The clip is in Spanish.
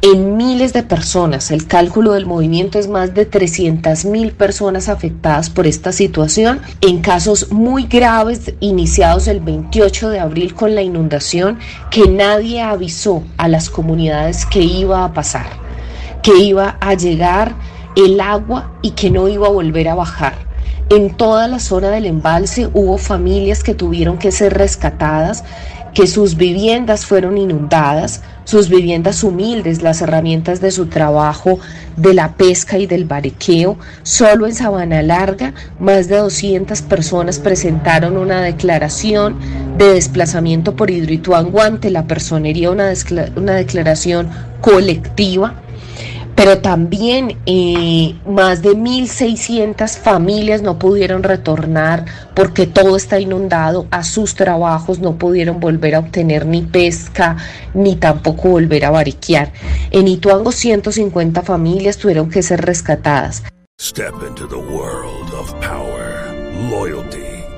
En miles de personas, el cálculo del movimiento es más de 300 mil personas afectadas por esta situación. En casos muy graves, iniciados el 28 de abril con la inundación, que nadie avisó a las comunidades que iba a pasar, que iba a llegar el agua y que no iba a volver a bajar. En toda la zona del embalse hubo familias que tuvieron que ser rescatadas, que sus viviendas fueron inundadas, sus viviendas humildes, las herramientas de su trabajo, de la pesca y del bariqueo. Solo en Sabana Larga, más de 200 personas presentaron una declaración de desplazamiento por Hidroituango ante la personería, una, una declaración colectiva pero también eh, más de 1.600 familias no pudieron retornar porque todo está inundado a sus trabajos, no pudieron volver a obtener ni pesca ni tampoco volver a bariquear. En Ituango 150 familias tuvieron que ser rescatadas. Step into the world of power, loyalty